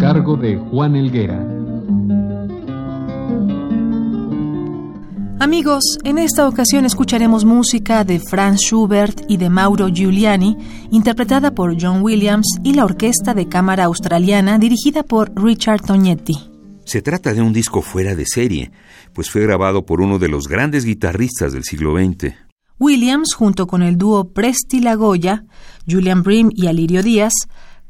Cargo de Juan Elguera. Amigos, en esta ocasión escucharemos música de Franz Schubert y de Mauro Giuliani, interpretada por John Williams y la Orquesta de Cámara Australiana dirigida por Richard Tognetti. Se trata de un disco fuera de serie, pues fue grabado por uno de los grandes guitarristas del siglo XX. Williams, junto con el dúo Presti Lagoya, Julian Brim y Alirio Díaz,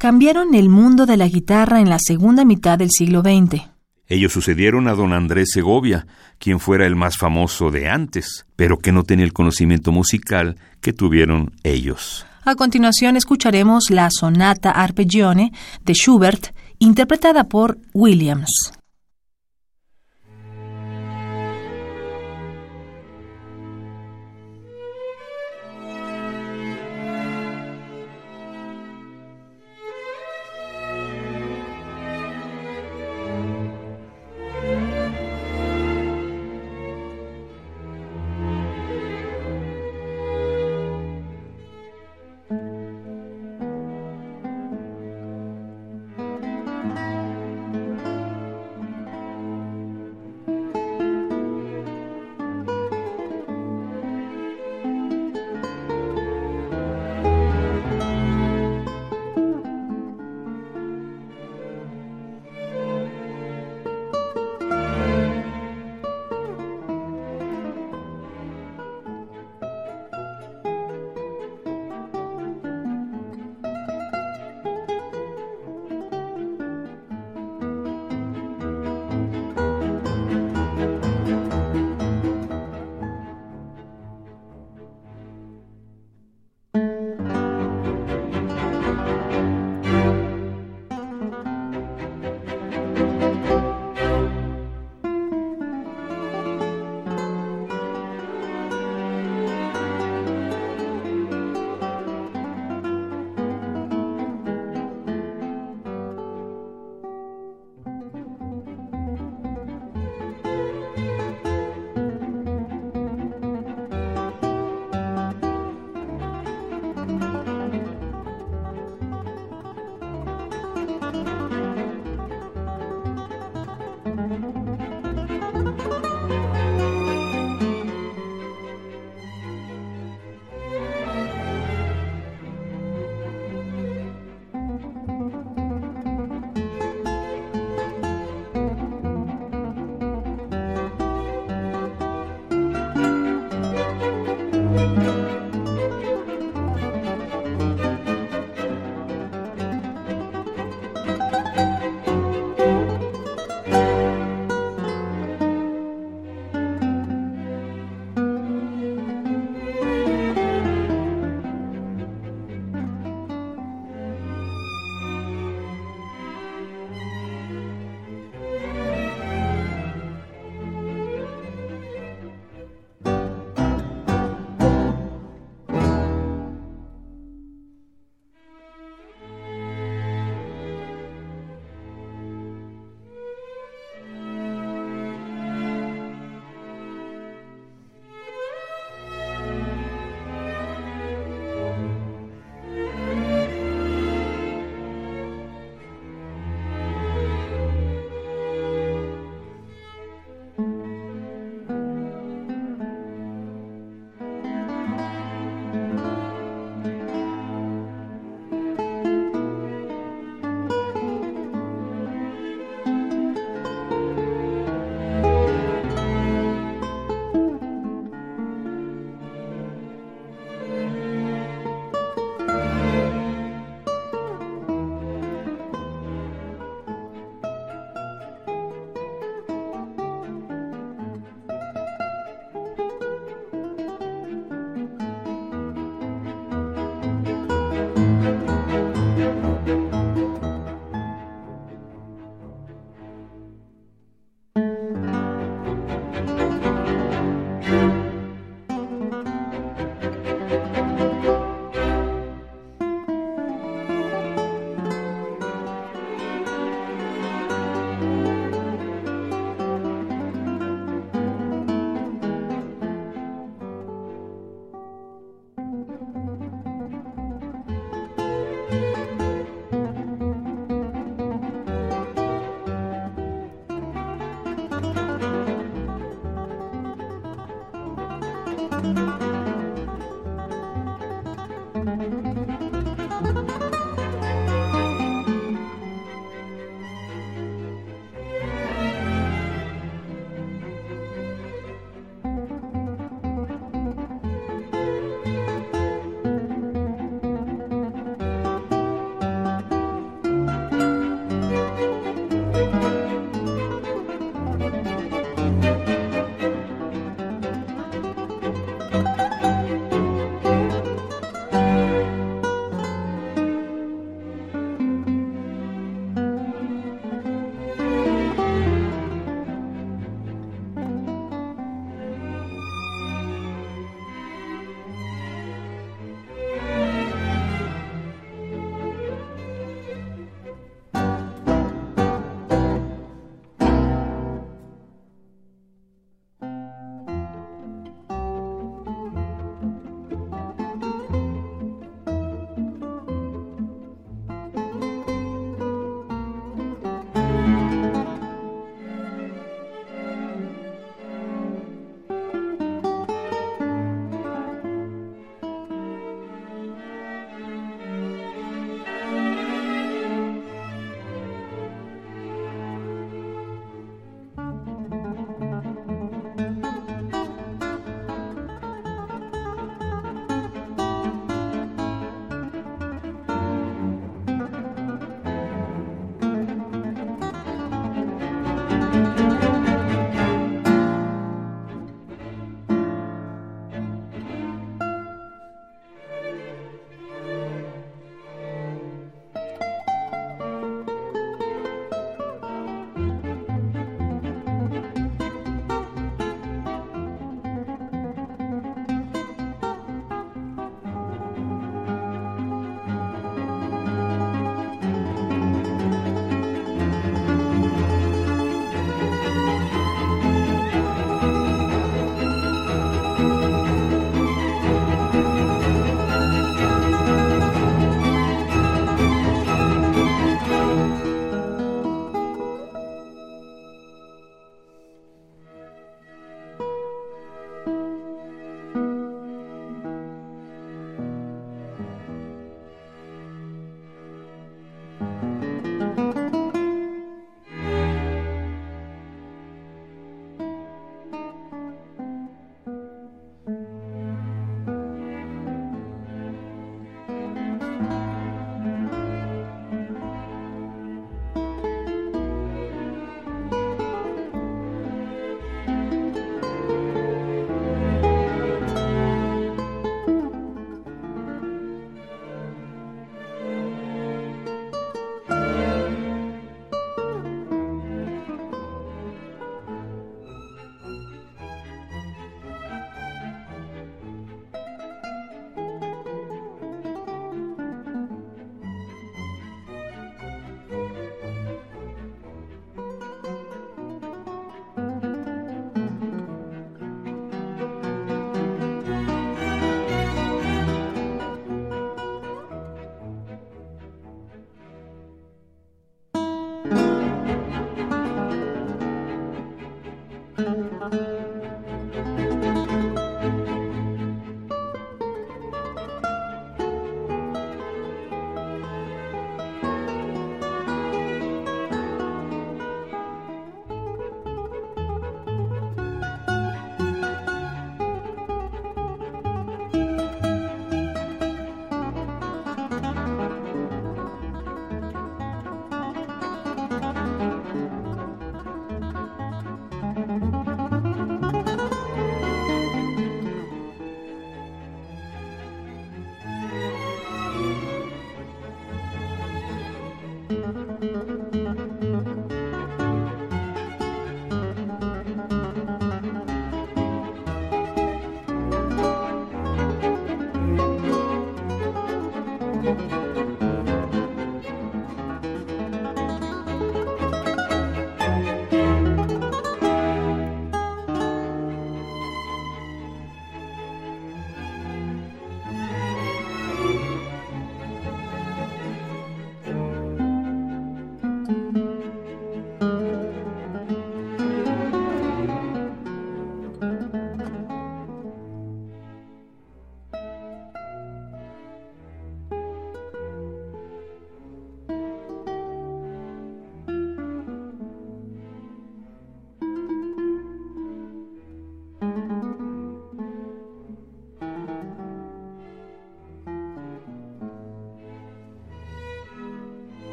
cambiaron el mundo de la guitarra en la segunda mitad del siglo XX. Ellos sucedieron a don Andrés Segovia, quien fuera el más famoso de antes, pero que no tenía el conocimiento musical que tuvieron ellos. A continuación escucharemos la sonata Arpeggione de Schubert, interpretada por Williams.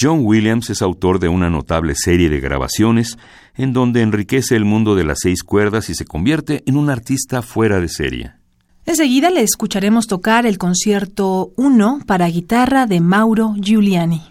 John Williams es autor de una notable serie de grabaciones en donde enriquece el mundo de las seis cuerdas y se convierte en un artista fuera de serie. Enseguida le escucharemos tocar el concierto 1 para guitarra de Mauro Giuliani.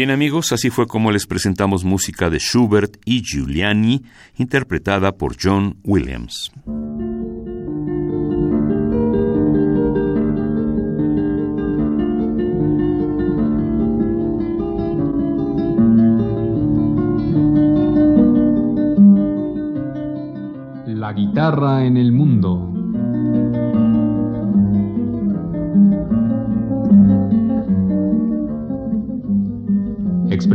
Bien amigos, así fue como les presentamos música de Schubert y Giuliani, interpretada por John Williams. La guitarra en el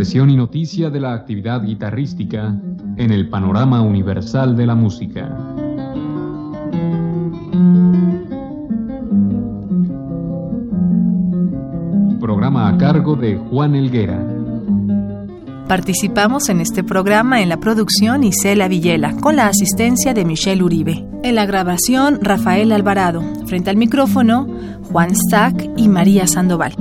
Expresión y noticia de la actividad guitarrística en el panorama universal de la música. Programa a cargo de Juan Elguera. Participamos en este programa en la producción Isela Villela, con la asistencia de Michelle Uribe. En la grabación, Rafael Alvarado. Frente al micrófono, Juan Stack y María Sandoval.